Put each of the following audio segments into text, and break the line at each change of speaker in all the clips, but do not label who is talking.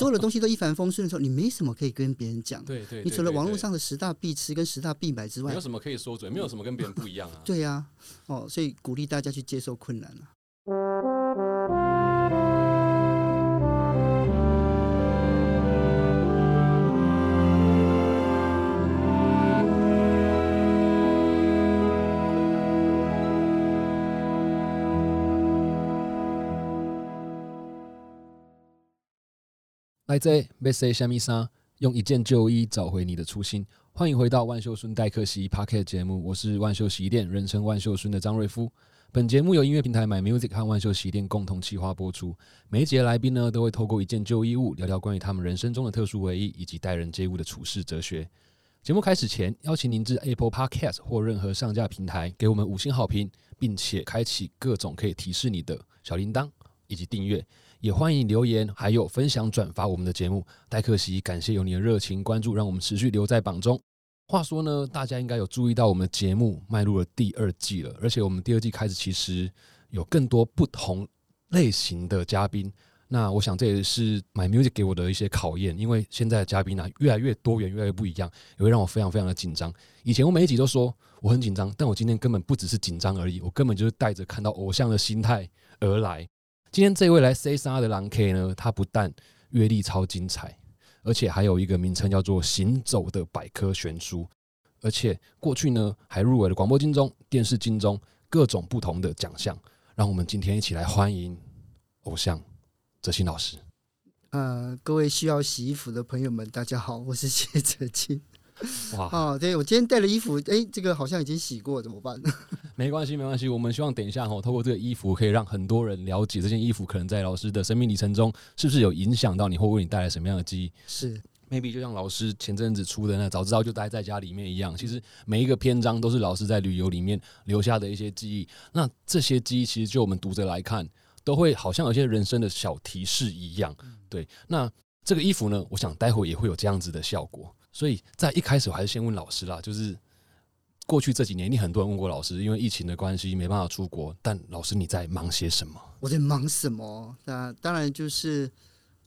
所有的东西都一帆风顺的时候，你没什么可以跟别人讲。
对对，
你除了网络上的十大必吃跟十大必买之外
没有，什么可以说嘴，没有什么跟别人不一样啊。
对呀、哦，所以鼓励大家去接受困难啊。
来这被 say 虾米莎，用一件旧衣找回你的初心。欢迎回到万秀孙代客席 p a r k e t 节目，我是万秀洗衣店，人称万秀孙的张瑞夫。本节目由音乐平台买 Music 和万秀洗衣店共同企划播出。每一节来宾呢，都会透过一件旧衣物，聊聊关于他们人生中的特殊回忆，以及待人接物的处事哲学。节目开始前，邀请您至 Apple Podcast 或任何上架平台给我们五星好评，并且开启各种可以提示你的小铃铛以及订阅。也欢迎留言，还有分享转发我们的节目。戴克西，感谢有你的热情关注，让我们持续留在榜中。话说呢，大家应该有注意到我们的节目迈入了第二季了，而且我们第二季开始其实有更多不同类型的嘉宾。那我想这也是 My Music 给我的一些考验，因为现在的嘉宾呢、越来越多元，越来越不一样，也会让我非常非常的紧张。以前我每一集都说我很紧张，但我今天根本不只是紧张而已，我根本就是带着看到偶像的心态而来。今天这位来 say 啥的狼 K 呢，他不但阅历超精彩，而且还有一个名称叫做“行走的百科全书”，而且过去呢还入围了广播金钟、电视金钟各种不同的奖项。让我们今天一起来欢迎偶像哲新老师。
呃，各位需要洗衣服的朋友们，大家好，我是谢哲清。
哇，
哦，对我今天带了衣服，哎，这个好像已经洗过，怎么办？
没关系，没关系。我们希望等一下哈，透过这个衣服，可以让很多人了解这件衣服可能在老师的生命历程中是不是有影响到你，或为你带来什么样的记忆。
是
maybe 就像老师前阵子出的那早知道就待在家里面一样，其实每一个篇章都是老师在旅游里面留下的一些记忆。那这些记忆其实就我们读者来看，都会好像有些人生的小提示一样。对，那这个衣服呢，我想待会也会有这样子的效果。所以在一开始我还是先问老师啦，就是过去这几年，你很多人问过老师，因为疫情的关系没办法出国，但老师你在忙些什么？
我在忙什么？那当然就是，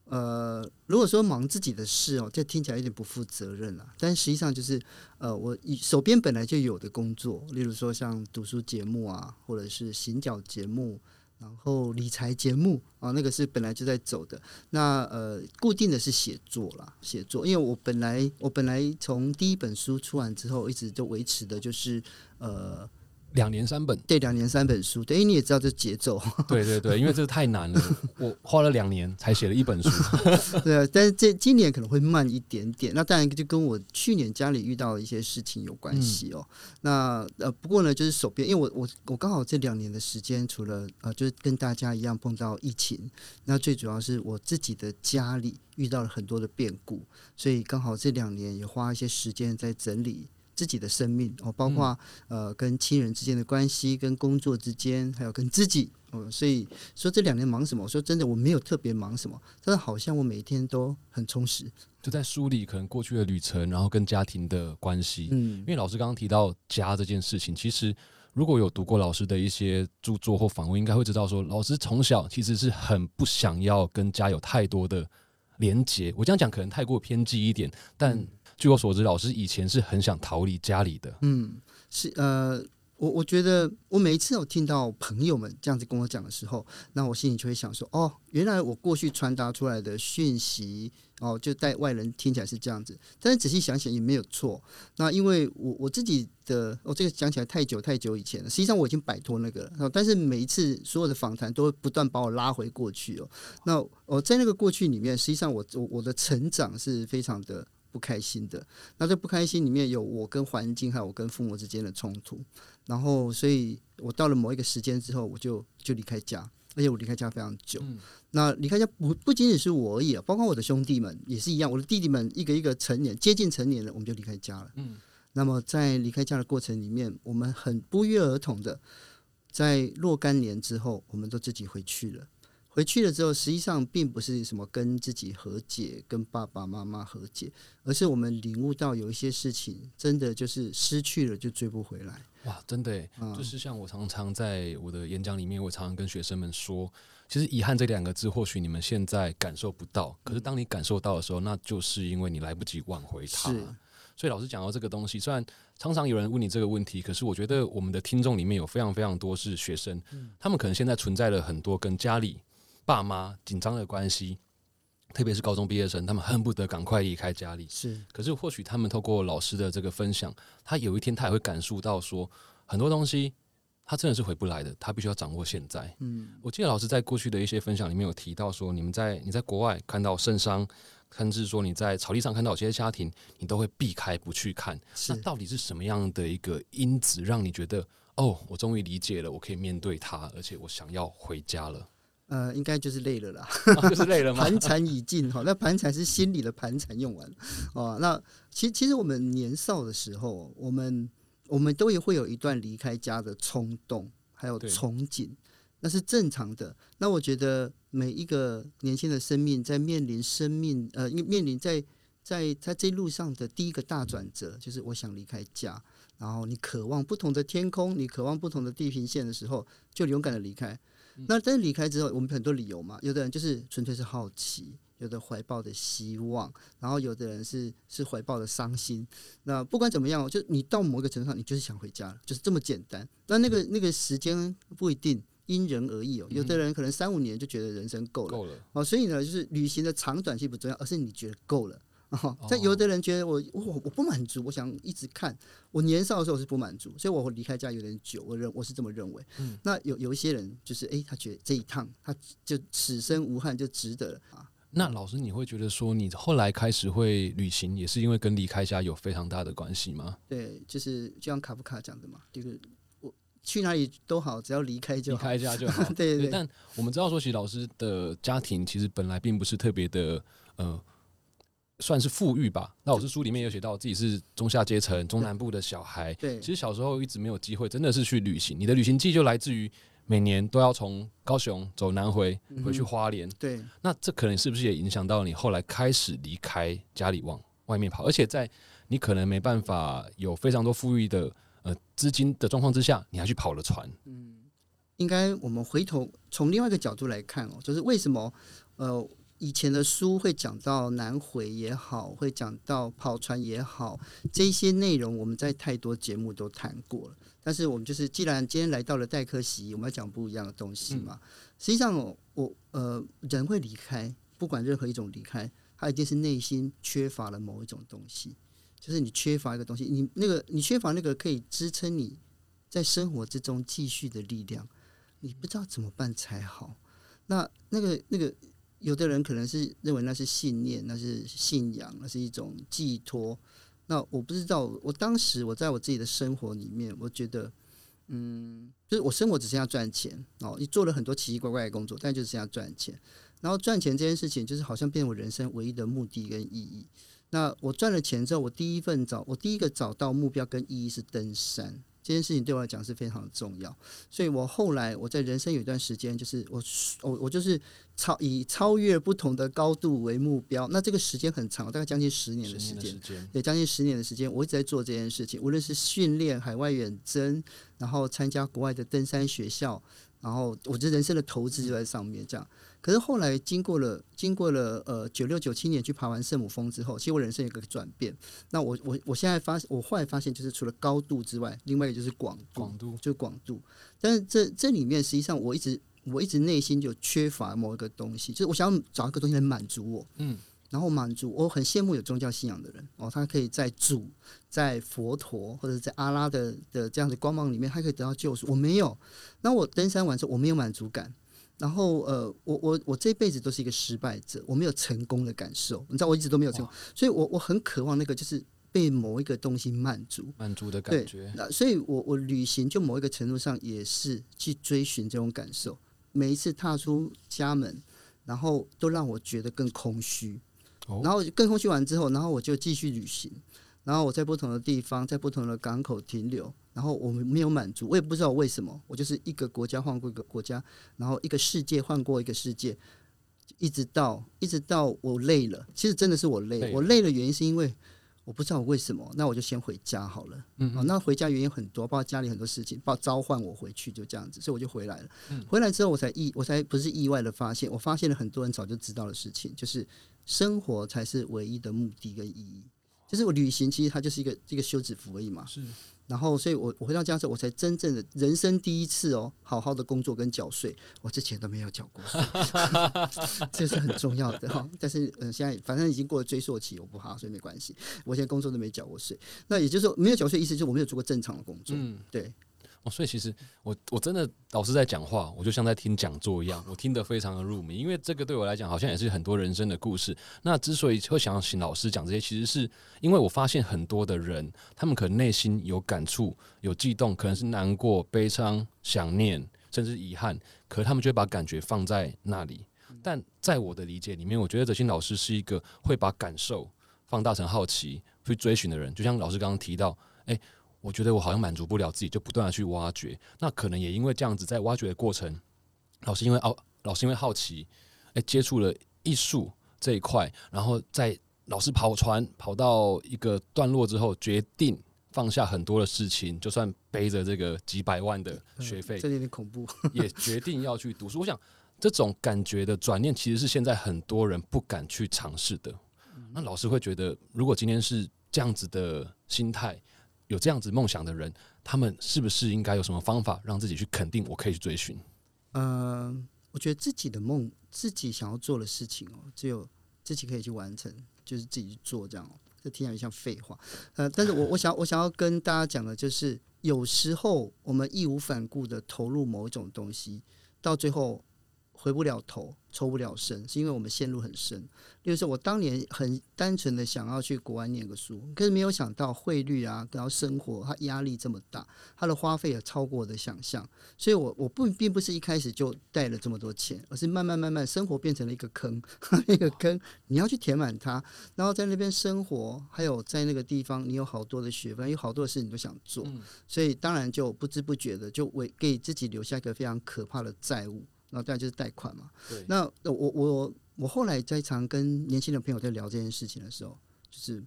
呃，如果说忙自己的事哦，这听起来有点不负责任啦。但实际上就是，呃，我手边本来就有的工作，例如说像读书节目啊，或者是行脚节目，然后理财节目啊，那个是本来就在走的。那呃，固定的是写作啦，写作，因为我本来我本来从第一本书出完之后，一直就维持的就是呃，
两年三本，
对，两年三本书，等于你也知道这节奏。
对对对，因为这个太难了，我花了两年才写了一本书。
对啊，但是这今年可能会慢一点点。那当然就跟我去年家里遇到的一些事情有关系哦。那呃，不过呢，就是手边，因为我我我刚好这两年的时间，除了呃，就是跟大家一样碰到疫情，那最主要是我自己的家里遇到了很多的变故，所以刚好这两年也花一些时间在整理。自己的生命哦，包括、呃跟亲人之间的关系、跟工作之间，还有跟自己哦，所以说这两年忙什么？我说真的，我没有特别忙什么，但是好像我每一天都很充实。
就在梳理可能过去的旅程，然后跟家庭的关系。
嗯
因为老师刚刚提到家这件事情，其实如果有读过老师的一些著作或访问，应该会知道说，老师从小其实是很不想要跟家有太多的连结。我这样讲可能太过偏激一点，但
嗯
据我所知，老师以前是很想逃离家里的。
嗯，是呃，我我觉得我每一次有听到朋友们这样子跟我讲的时候，那我心里就会想说，哦，原来我过去传达出来的讯息，哦，就带外人听起来是这样子，但是仔细想想也没有错。那因为我我自己的，哦，这个讲起来太久太久以前了，实际上我已经摆脱那个了，但是每一次所有的访谈都会不断把我拉回过去哦。那我在那个过去里面，实际上我我我的成长是非常的。不开心的，那这不开心里面有我跟环境，还有我跟父母之间的冲突，然后所以我到了某一个时间之后，我就就离开家，而且我离开家非常久。
嗯
那离开家不不仅仅是我而已啊，包括我的兄弟们也是一样，我的弟弟们一个一个成年，接近成年了，我们就离开家了。
嗯，
那么在离开家的过程里面，我们很不约而同的，在若干年之后，我们都自己回去了。回去了之后，实际上并不是什么跟自己和解、跟爸爸妈妈和解，而是我们领悟到有一些事情真的就是失去了就追不回来。
哇，真的，
嗯
就是像我常常在我的演讲里面，我常常跟学生们说，其实遗憾这两个字，或许你们现在感受不到，可是当你感受到的时候，那就是因为你来不及挽回它。所以老师讲到这个东西，虽然常常有人问你这个问题，可是我觉得我们的听众里面有非常非常多是学生，他们可能现在存在了很多跟家里爸妈紧张的关系，特别是高中毕业生，他们恨不得赶快离开家里。
是
可是或许他们透过老师的这个分享，他有一天他也会感受到说，很多东西他真的是回不来的，他必须要掌握现在。
嗯
我记得老师在过去的一些分享里面有提到说，你们在你在国外看到圣伤，甚至说你在草地上看到有些家庭，你都会避开不去看。
是
那到底是什么样的一个因子，让你觉得哦，我终于理解了，我可以面对他，而且我想要回家了？
呃，应该就是累了啦。
啊就是累了吗？
盘缠已尽哈，那盘缠是心里的盘缠用完哦。那其其实我们年少的时候，我们我们都也会有一段离开家的冲动，还有憧憬，那是正常的。那我觉得每一个年轻的生命在面临生命呃，面临在在在这一路上的第一个大转折，就是我想离开家，然后你渴望不同的天空，你渴望不同的地平线的时候，就勇敢的离开。那但是离开之后，我们很多理由嘛，有的人就是纯粹是好奇，有的怀抱的希望，然后有的人是是怀抱的伤心。那不管怎么样，就你到某一个程度上，你就是想回家了，就是这么简单。那那个那个时间不一定因人而异哦，有的人可能三五年就觉得人生够了
够了，
哦，所以呢，就是旅行的长短期不重要，而是你觉得够了。哦，但有的人觉得我我我不满足，我想一直看。我年少的时候是不满足，所以我离开家有点久。我认我是这么认为。
嗯
那有有一些人就是，诶，他觉得这一趟他就此生无憾就值得了啊。
那老师，你会觉得说，你后来开始会旅行，也是因为跟离开家有非常大的关系吗？
对，就是就像卡夫卡讲的嘛，就是我去哪里都好，只要离开就
离。开家就好。
对对对，
但我们知道说，其实老师的家庭其实本来并不是特别的，呃，算是富裕吧。那我是书里面有写到自己是中下阶层、中南部的小孩。
对
其实小时候一直没有机会，真的是去旅行。你的旅行记就来自于每年都要从高雄走南回，回去花莲。
对
那这可能是不是也影响到你后来开始离开家里往外面跑？而且在你可能没办法有非常多富裕的呃资金的状况之下，你还去跑了船。
嗯应该我们回头从另外一个角度来看哦，就是为什么呃以前的书会讲到南回也好，会讲到跑船也好，这些内容我们在太多节目都谈过了。但是我们就是，既然今天来到了代科席，我们要讲不一样的东西嘛。实际上我，我呃人会离开，不管任何一种离开，他一定是内心缺乏了某一种东西，就是你缺乏一个东西，你那个你缺乏那个可以支撑你在生活之中继续的力量。你不知道怎么办才好。那那个那个，有的人可能是认为那是信念，那是信仰，那是一种寄托。那我不知道，我当时我在我自己的生活里面，我觉得，嗯，就是我生活只剩下赚钱哦，你做了很多奇奇怪怪的工作，但就只剩下赚钱。然后赚钱这件事情，就是好像变成我人生唯一的目的跟意义。那我赚了钱之后，我第一份找我第一个找到目标跟意义是登山。这件事情对我来讲是非常重要，所以我后来我在人生有一段时间，就是我我我就是超以超越不同的高度为目标。那这个时间很长，大概将近十年的时间
十年的时，间，
对，将近十年的时间，我一直在做这件事情，无论是训练海外远征，然后参加国外的登山学校，然后我这人生的投资就在上面这样。可是后来经过了经过了呃九六九七年去爬完圣母峰之后，其实我人生有个转变。那我我我现在发我后来发现，就是除了高度之外，另外一个就是广度，
广度
就是广度。但是这这里面实际上我一直我一直内心就缺乏某一个东西，就是我想要找一个东西来满足我。
嗯，
然后满足，我很羡慕有宗教信仰的人哦，他可以在主、在佛陀或者在阿拉的的这样的光芒里面，他可以得到救赎。我没有，那我登山完之后，我没有满足感。然后呃，我我我这辈子都是一个失败者，我没有成功的感受。你知道，我一直都没有成功，所以我我很渴望那个就是被某一个东西满足。
满足的感觉。
那所以我，我旅行就某一个程度上也是去追寻这种感受。每一次踏出家门，然后都让我觉得更空虚。
哦
然后更空虚完之后，然后我就继续旅行。然后我在不同的地方，在不同的港口停留。然后我们没有满足，我也不知道为什么。我就是一个国家换过一个国家，然后一个世界换过一个世界，一直到一直到我累了。其实真的是我累。
累
我累的原因是因为我不知道为什么，那我就先回家好了。
嗯
哦，那回家原因很多，包括家里很多事情，包括召唤我回去，就这样子，所以我就回来了。
嗯
回来之后，我才意，我才不是意外的发现，我发现了很多人早就知道的事情，就是生活才是唯一的目的跟意义。就是我旅行，其实它就是一个一个休止符而已嘛。
是
然后，所以我我回到家之后，我才真正的人生第一次哦，好好的工作跟缴税。我之前都没有缴过税，这是很重要的哈。但是，嗯、现在反正已经过了追溯期，我不怕，所以没关系。我现在工作都没缴过税，那也就是说，没有缴税，意思就是我没有做过正常的工作。
嗯。
对，
哦，所以其实我我真的老师在讲话，我就像在听讲座一样，我听得非常的入迷，因为这个对我来讲好像也是很多人生的故事。那之所以会想要请老师讲这些，其实是因为我发现很多的人，他们可能内心有感触、有悸动，可能是难过、悲伤、想念，甚至遗憾，可是他们就会把感觉放在那里。但在我的理解里面，我觉得哲新老师是一个会把感受放大成好奇去追寻的人。就像老师刚刚提到，诶，我觉得我好像满足不了自己，就不断的去挖掘。那可能也因为这样子，在挖掘的过程，老师因为哦，老师因为好奇，哎，接触了艺术这一块，然后在老师跑船跑到一个段落之后，决定放下很多的事情，就算背着这个几百万的学费，
这有点恐怖。
也决定要去读书。我想这种感觉的转念，其实是现在很多人不敢去尝试的。那老师会觉得，如果今天是这样子的心态，有这样子梦想的人，他们是不是应该有什么方法让自己去肯定我可以去追寻？
嗯，我觉得自己的梦，自己想要做的事情哦，只有自己可以去完成，就是自己去做这样哦。这听起来像废话，呃，但是我我想我想要跟大家讲的就是，有时候我们义无反顾的投入某一种东西，到最后回不了头，抽不了身，是因为我们陷入很深。例如说，我当年很单纯的想要去国外念个书，可是没有想到汇率啊，然后生活它压力这么大，它的花费也超过我的想象。所以我我不并不是一开始就带了这么多钱，而是慢慢慢慢生活变成了一个坑，那个坑你要去填满它，然后在那边生活，还有在那个地方你有好多的学分，有好多的事你都想做，
嗯
所以当然就不知不觉的就为给自己留下一个非常可怕的债务，然后当然就是贷款嘛。
对，
那我我我后来在常跟年轻的朋友在聊这件事情的时候，就是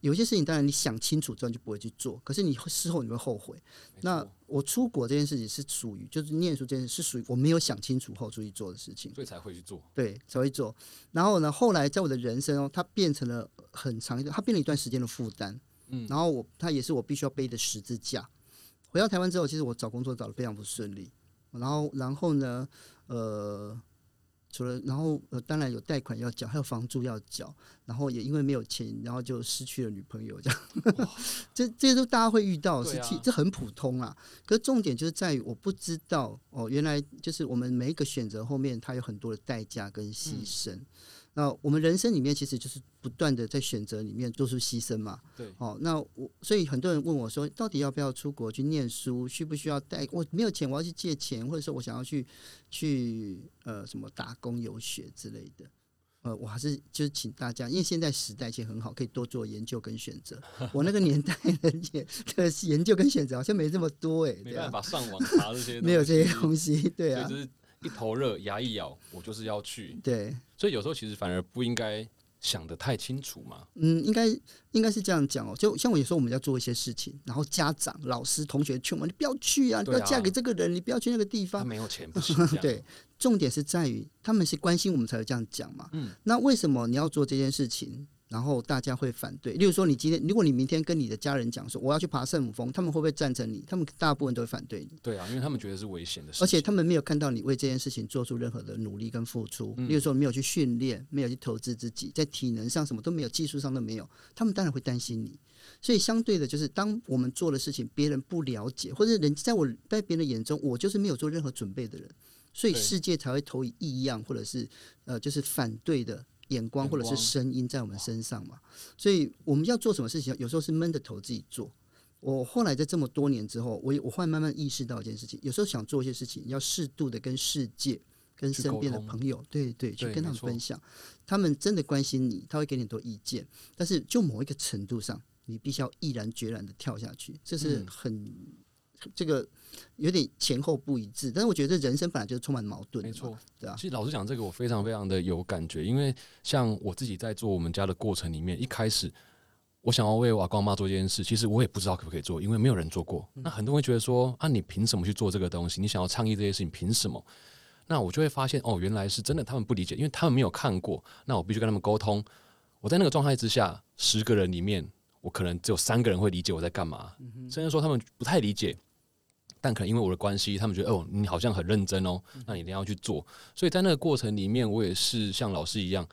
有些事情当然你想清楚之后就不会去做，可是你事后你会后悔。那我出国这件事情是属于，就是念书这件事是属于我没有想清楚后出去做的事情，
所以才会去做。
对，才会做。然后呢，后来在我的人生哦，它变成了很长一段，它变了一段时间的负担。
嗯
然后我它也是我必须要背的十字架。回到台湾之后，其实我找工作找的非常不顺利。然后，然后呢，呃，除了然后呃，当然有贷款要缴，还有房租要缴，然后也因为没有钱，然后就失去了女朋友，这样，这这些都大家会遇到的事
对啊
情，这很普通啊。可是重点就是在于我不知道哦，原来就是我们每一个选择后面，它有很多的代价跟牺
嗯
牲。那我们人生里面其实就是不断的在选择里面做出牺牲嘛。
对，
哦，那我所以很多人问我说，到底要不要出国去念书？需不需要带？我没有钱，我要去借钱，或者说我想要去去呃什么打工游学之类的。呃，我还是就是请大家，因为现在时代其实很好，可以多做研究跟选择。我那个年代的研的研究跟选择好像没这么多哎、
没
对啊
办法上网查这些，
没有这些东西，对啊
就，是一头热，牙一咬，我就是要去。
对，
所以有时候其实反而不应该想得太清楚嘛。
嗯，应该应该是这样讲哦。就像我有时候我们要做一些事情，然后家长、老师、同学劝我，你不要去啊，要嫁给这个人，你不要去那个地方。
他没有钱不行，
对，重点是在于他们是关心我们才会这样讲嘛。
嗯，
那为什么你要做这件事情？然后大家会反对。例如说，你今天如果你明天跟你的家人讲说我要去爬圣母峰，他们会不会赞成你？他们大部分都会反对你。
对啊，因为他们觉得是危险的事情，
而且他们没有看到你为这件事情做出任何的努力跟付出，
嗯
例如说没有去训练，没有去投资自己，在体能上什么都没有，技术上都没有，他们当然会担心你。所以相对的，就是当我们做的事情别人不了解，或者人在我在别人眼中，我就是没有做任何准备的人，所以世界才会投以异样或者是呃就是反对的眼光或者是声音在我们身上嘛。所以我们要做什么事情，有时候是闷着头自己做。我后来在这么多年之后，我也我后来慢慢意识到一件事情，有时候想做一些事情，要适度的跟世界、跟身边的朋友，对对，去跟他们分享，他们真的关心你，他会给你很多意见，但是就某一个程度上，你必须要毅然决然的跳下去，这是
嗯
很、这个有点前后不一致，但是我觉得人生本来就是充满矛盾，
没错。
对啊，
其实老实讲，这个我非常非常的有感觉，因为像我自己在做我们家的过程里面，一开始我想要为我阿公妈做这件事，其实我也不知道可不可以做，因为没有人做过。那很多人会觉得说啊，你凭什么去做这个东西？你想要倡议这些事情，凭什么？那我就会发现哦，原来是真的，他们不理解，因为他们没有看过。那我必须跟他们沟通。我在那个状态之下，十个人里面，我可能只有三个人会理解我在干嘛，甚至说他们不太理解。但可能因为我的关系，他们觉得哦，你好像很认真哦，那你一定要去做。所以在那个过程里面，我也是像老师一样，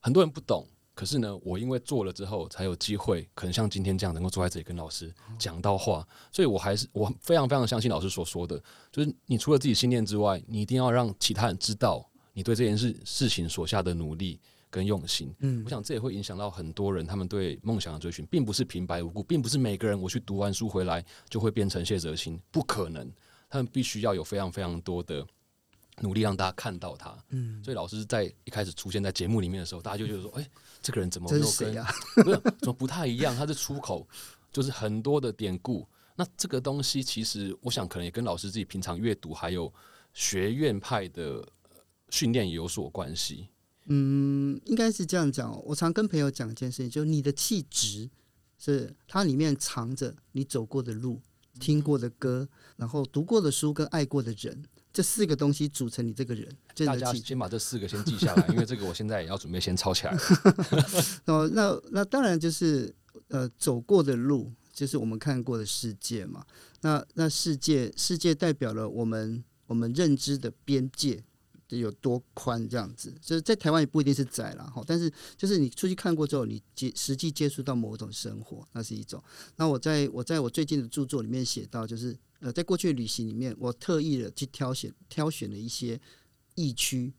很多人不懂。可是呢，我因为做了之后，才有机会，可能像今天这样能够坐在这里跟老师讲到话，所以我还是我非常非常相信老师所说的，就是你除了自己信念之外，你一定要让其他人知道你对这件事事情所下的努力跟用心。嗯，我想这也会影响到很多人，他们对梦想的追寻，并不是平白无故，并不是每个人我去读完书回来就会变成谢哲新，不可能，他们必须要有非常非常多的。努力让大家看到他，嗯，所以老师在一开始出现在节目里面的时候，大家就觉得说，哎，这个人怎么没有跟，不是怎么不太一样？他的出口就是很多的典故。那这个东西其实，我想可能也跟老师自己平常阅读还有学院派的训练也有所关系。
嗯，应该是这样讲。我常跟朋友讲一件事情，就是你的气质是它里面藏着你走过的路、听过的歌，然后读过的书跟爱过的人。这四个东西组成你这个人，
大家先把这四个先记下来，因为这个我现在也要准备先抄起来。
哦，那那当然就是呃走过的路，就是我们看过的世界嘛。那那世界世界代表了我们我们认知的边界有多宽，这样子。就是在台湾也不一定是窄了哈，但是就是你出去看过之后，你接实际接触到某种生活，那是一种。那我在我在我最近的著作里面写到，就是。呃，在过去的旅行里面，我特意的去挑选挑选了一些疫区、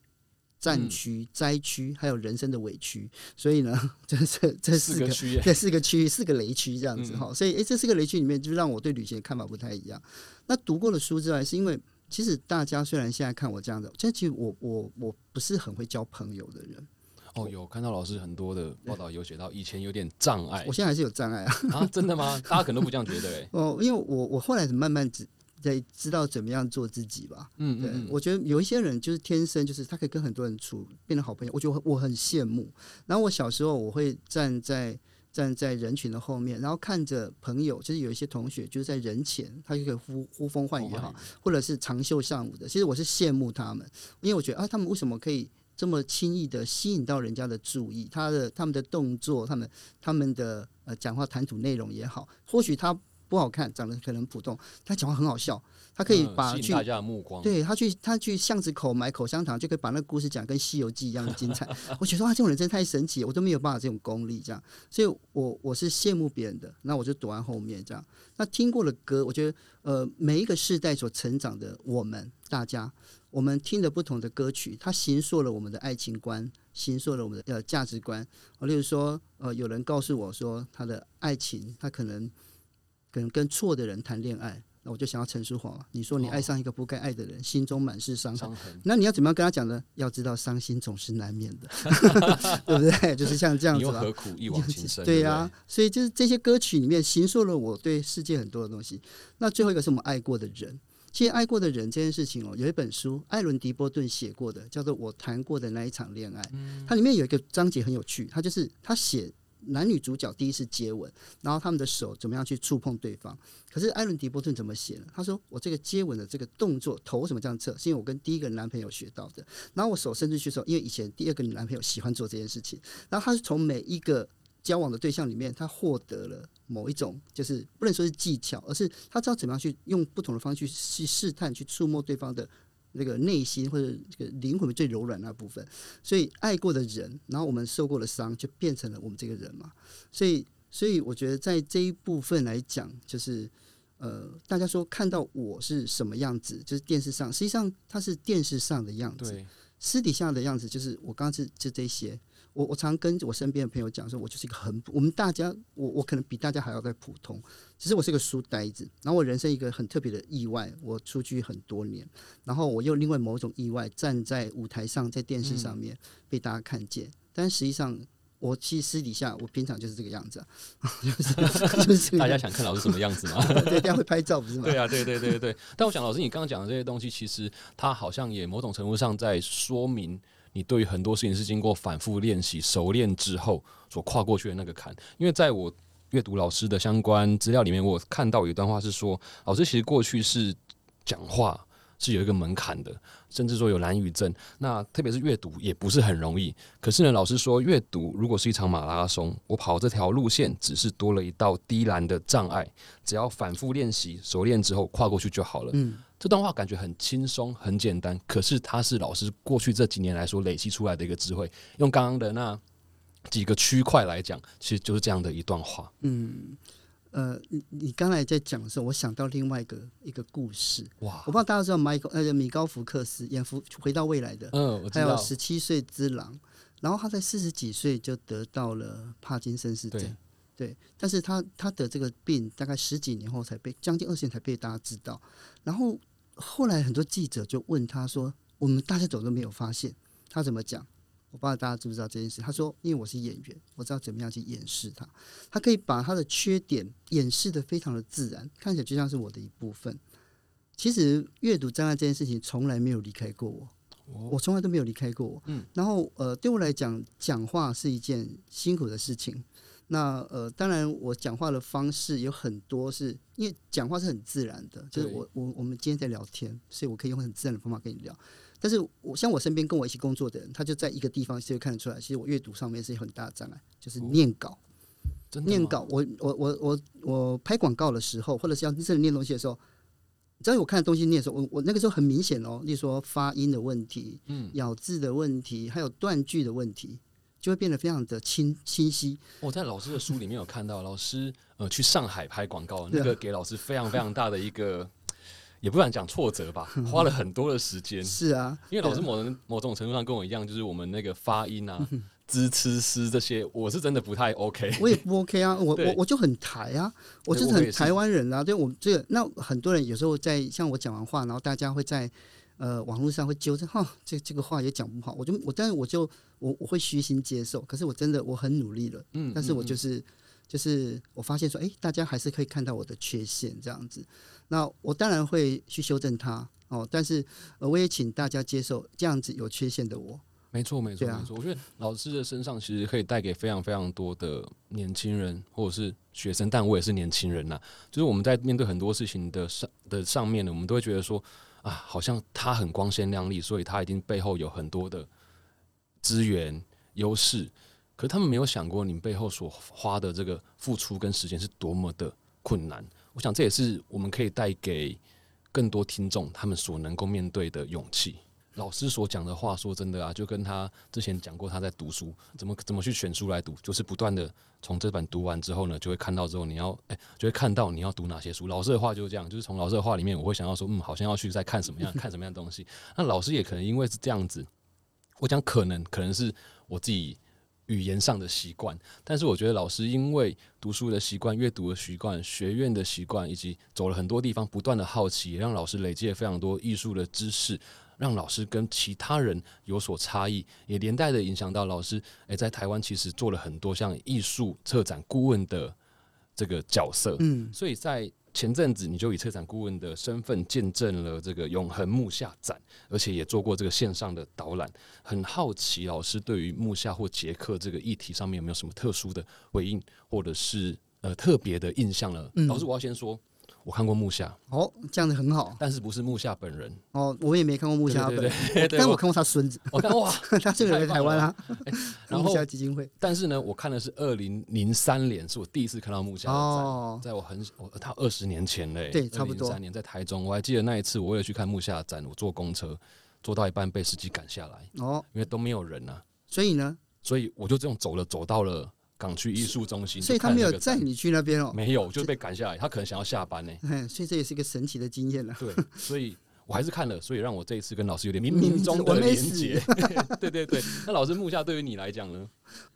战区、灾区，还有人生的委屈。所以呢，这这这四个区，这四个区域，四个雷区这样子哈。所以，哎，这四个雷区里面，就让我对旅行的看法不太一样。那读过的书之外，是因为其实大家虽然现在看我这样的，其实我我我不是很会交朋友的人。
哦，有看到老师很多的报道，有写到以前有点障碍，
我现在还是有障碍啊！
啊，真的吗？大家可能都不这样觉得哎。
哦，因为我我后来是慢慢知在知道怎么样做自己吧。嗯对，我觉得有一些人就是天生就是他可以跟很多人处变成好朋友，我觉得我很羡慕。然后我小时候我会站在站在人群的后面，然后看着朋友，就是有一些同学就是在人前，他就可以呼呼风唤雨也好，或者是长袖善舞的。其实我是羡慕他们，因为我觉得啊，他们为什么可以？这么轻易的吸引到人家的注意，他的他们的动作，他们他们的呃讲话谈吐内容也好，或许他不好看，长得可能普通，他讲话很好笑，他可以把
去大家的目光，
对他去他去巷子口买口香糖，就可以把那个故事讲跟《西游记》一样的精彩。我觉得哇，这种人真的太神奇，我都没有办法这种功力这样，所以我我是羡慕别人的，那我就躲在后面这样。那听过的歌，我觉得呃每一个世代所成长的我们大家。我们听的不同的歌曲，它形塑了我们的爱情观，形塑了我们的呃价值观。例如说，呃，有人告诉我说，他的爱情，他可能可能跟错的人谈恋爱，那我就想要陈淑华。你说你爱上一个不该爱的人，心中满是伤痕，那你要怎么样跟他讲呢？要知道伤心总是难免的 对不对？就是像这样子。
又何苦一往情深？
对
呀，
所以就是这些歌曲里面形塑了我对世界很多的东西。那最后一个是我们爱过的人。其实爱过的人这件事情哦，有一本书，艾伦·迪波顿写过的，叫做《我谈过的那一场恋爱》。它里面有一个章节很有趣，他就是他写男女主角第一次接吻，然后他们的手怎么样去触碰对方。可是艾伦·迪波顿怎么写呢？他说：“我这个接吻的这个动作，头怎么这样侧？是因为我跟第一个男朋友学到的。然后我手伸出去的时候，因为以前第二个男朋友喜欢做这件事情。然后他是从每一个。”交往的对象里面，他获得了某一种，就是不能说是技巧，而是他知道怎么样去用不同的方式去试探、去触摸对方的那个内心或者这个灵魂最柔软那部分。所以，爱过的人，然后我们受过的伤，就变成了我们这个人嘛。所以，所以我觉得在这一部分来讲，就是呃，大家说看到我是什么样子，就是电视上，实际上它是电视上的样子，私底下的样子就是我刚刚是就这些。我我常跟我身边的朋友讲说，我就是一个很我们大家，我我可能比大家还要再普通，只是我是个书呆子。然后我人生一个很特别的意外，我出去很多年，然后我又另外某种意外站在舞台上，在电视上面被大家看见。但实际上，我其实私底下我平常就是这个样子，就是就是
大家想看老师什么样子吗？
对，大家会拍照不是吗？
对啊，对对对对。但我想老师，你刚刚讲的这些东西，其实它好像也某种程度上在说明。你对于很多事情是经过反复练习、熟练之后所跨过去的那个坎。因为在我阅读老师的相关资料里面，我看到有一段话是说，老师其实过去是讲话是有一个门槛的，甚至说有蓝语症。那特别是阅读也不是很容易。可是呢，老师说，阅读如果是一场马拉松，我跑这条路线只是多了一道低栏的障碍，只要反复练习、熟练之后跨过去就好了。
嗯，
这段话感觉很轻松、很简单，可是它是老师过去这几年来说累积出来的一个智慧。用刚刚的那几个区块来讲，其实就是这样的一段话。
嗯，呃，你你刚才在讲的时候，我想到另外一个一个故事，
哇。
我不知道大家知道迈克呃米高福克斯演福回到未来的，
嗯，我知道，
还有十七岁之狼，然后他在四十几岁就得到了帕金森氏
对。
症，对，但是他他得这个病大概十几年后才被将近二十年才被大家知道，然后后来很多记者就问他说，我们大家怎么都没有发现，他怎么讲？我不知道大家知不知道这件事。他说：“因为我是演员，我知道怎么样去掩饰它。他可以把他的缺点掩饰的非常的自然，看起来就像是我的一部分。其实阅读障碍这件事情从来没有离开过我，我从来都没有离开过我。
嗯，
然后呃，对我来讲，讲话是一件辛苦的事情。那呃，当然我讲话的方式有很多是，因为讲话是很自然的，就是我我我们今天在聊天，所以我可以用很自然的方法跟你聊。但是我像我身边跟我一起工作的人，他就在一个地方，就会看得出来，其实我阅读上面是有很大的障碍，就是念稿。念稿，我我我我我拍广告的时候，或者是要真的念东西的时候，只要我看的东西念的时候，我我那个时候很明显哦，例如说发音的问题、
嗯，
咬字的问题，还有断句的问题，就会变得非常的清清晰。
我在老师的书里面有看到，老师呃去上海拍广告，那个给老师非常非常大的一个，也不敢讲挫折吧，花了很多的时间。
是啊，
因为老师某人某种程度上跟我一样，就是我们那个发音啊、支吃诗这些，我是真的不太 OK。
我也不 OK 啊，我 我我就很台啊，我就是很台湾人啊。对我这个，那很多人有时候在像我讲完话，然后大家会在呃网络上会纠正，哈，这这个话也讲不好。我就我，但是我就我我会虚心接受。可是我真的我很努力了，
嗯
但是我
嗯
就是就是我发现说，哎，大家还是可以看到我的缺陷这样子。那我当然会去修正它哦，但是呃，我也请大家接受这样子有缺陷的我。
没错，没错，
啊
没错。我觉得老师的身上其实可以带给非常非常多的年轻人或者是学生，但我也是年轻人呐、就是我们在面对很多事情的上的上面呢，我们都会觉得说啊，好像他很光鲜亮丽，所以他一定背后有很多的资源优势。可是他们没有想过，你背后所花的这个付出跟时间是多么的困难。我想这也是我们可以带给更多听众他们所能够面对的勇气。老师所讲的话，说真的啊，就跟他之前讲过，他在读书怎么怎么去选书来读，就是不断的从这本读完之后呢，就会看到之后你要哎、就会看到你要读哪些书。老师的话就是这样，就是从老师的话里面，我会想要说，嗯，好像要去再看什么样看什么样的东西。那老师也可能因为是这样子，我讲可能可能是我自己语言上的习惯，但是我觉得老师因为读书的习惯、阅读的习惯、学院的习惯，以及走了很多地方，不断的好奇，也让老师累积了非常多艺术的知识，让老师跟其他人有所差异，也连带的影响到老师，诶，在台湾其实做了很多像艺术策展顾问的这个角色，
嗯，
所以在前阵子你就以策展顾问的身份见证了这个永恒木下展，而且也做过这个线上的导览。很好奇老师对于木下或杰克这个议题上面有没有什么特殊的回应，或者是呃特别的印象呢？
嗯
老师，我要先说，我看过木下，
哦，这样子很好。
但是不是木下本人。
哦。我也没看过木下
对
本
对对对，
但我看过他孙子，
我看哇，
他这个人在台湾啊，
然后
木下基金会。
但是呢，我看的是二零零三年，是我第一次看到木下的展。
哦，
在我很我他二十年前嘞，
对差不多。
三年在台中，我还记得那一次，我为了去看木下展，我坐公车坐到一半被司机赶下来，
哦，
因为都没有人啊，
所以呢，
所以我就这样走了，走到了港区艺术中心，
所以他没有载你去那边哦，
没有，就被赶下来，他可能想要下班呢、
嘿所以这也是一个神奇的经验了。
对，所以。我还是看了，所以让我这一次跟老师有点冥
嗯
冥中的连结。对对对，那老师木下对于你来讲呢？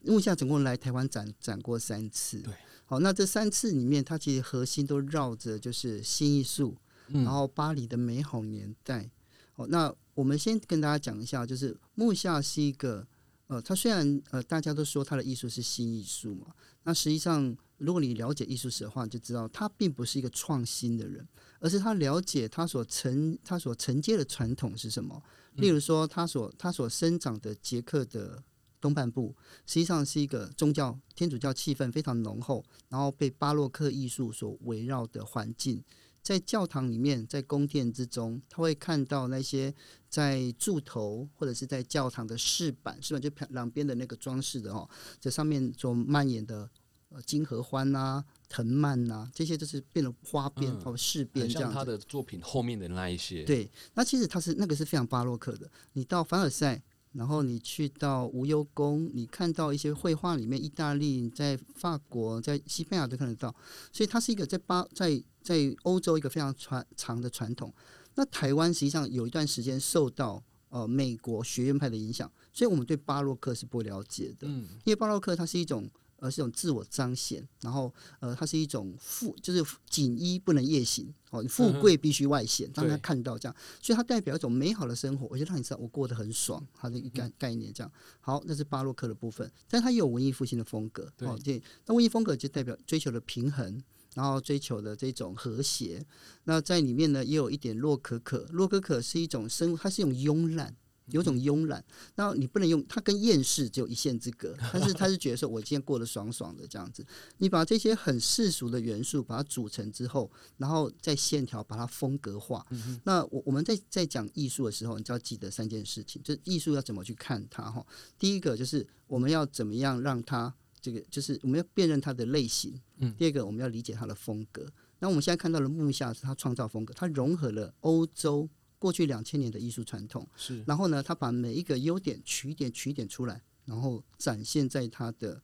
木下总共来台湾展展过三次，
对，
好，那这三次里面，它其实核心都绕着就是新艺术，
嗯
然后巴黎的美好年代。哦，那我们先跟大家讲一下，就是木下是一个，呃，他虽然呃大家都说他的艺术是新艺术嘛，那实际上如果你了解艺术史的话，你就知道他并不是一个创新的人，而是他了解他所承他所承接的传统是什么。例如说，他所他所生长的捷克的东半部，实际上是一个宗教天主教气氛非常浓厚，然后被巴洛克艺术所围绕的环境。在教堂里面，在宫殿之中，他会看到那些在柱头或者是在教堂的饰板，饰板就两边的那个装饰的哦，这上面所蔓延的呃金合欢呐、藤蔓呐，这些都是变成花边
嗯
哦饰边这样。
像他的作品后面的那一些，
对，那其实他是那个是非常巴洛克的。你到凡尔赛，然后你去到无忧宫，你看到一些绘画里面，意大利、在法国、在西班牙都看得到，所以它是一个在巴在在欧洲一个非常传长的传统。那台湾实际上有一段时间受到呃美国学院派的影响，所以我们对巴洛克是不了解的。
嗯，
因为巴洛克它是一种呃是一种自我彰显，然后呃它是一种富就是锦衣不能夜行。哦，富贵必须外显，让他
对。
看到这样，所以它代表一种美好的生活，我就让你知道我过得很爽，它的一个概概念这样。好，那是巴洛克的部分，但它也有文艺复兴的风格。哦，对，那文艺风格就代表追求的平衡。然后追求的这种和谐，那在里面呢也有一点洛可可。洛可可是一种生，它是一种慵懒，有种慵懒。那你不能用它跟厌世只有一线之隔，但是他是觉得说我今天过得爽爽的这样子。你把这些很世俗的元素把它组成之后，然后再线条把它风格化。那我我们在在讲艺术的时候，你就要记得三件事情，就是艺术要怎么去看它哈。第一个就是我们要怎么样让它这个，就是我们要辨认它的类型。
嗯
第二个我们要理解它的风格。那我们现在看到的木下是他创造风格，它融合了欧洲过去两千年的艺术传统。
是
然后呢，他把每一个优点取一点取一点出来，然后展现在他的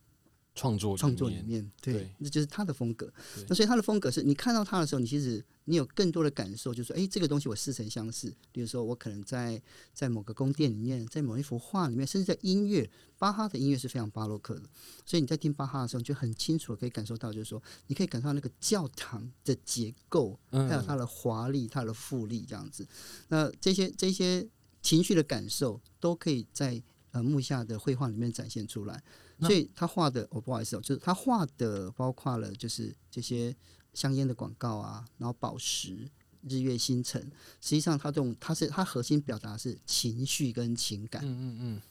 创作
创作里
面，
对
对，
那就是他的风格。那所以他的风格是你看到他的时候，你其实你有更多的感受，就是说，哎，这个东西我似曾相识。比如说，我可能在在某个宫殿里面，在某一幅画里面，甚至在音乐，巴哈的音乐是非常巴洛克的。所以你在听巴哈的时候，你就很清楚地可以感受到，就是说，你可以感受到那个教堂的结构，还有它
嗯，
的华丽、它的富丽这样子。那这些这些情绪的感受都可以在呃木下的绘画里面展现出来。
那
所以他画的，哦，不好意思哦，就是他画的包括了就是这些香烟的广告啊，然后宝石、日月星辰，实际上他这种他是他核心表达是情绪跟情感。
嗯嗯嗯。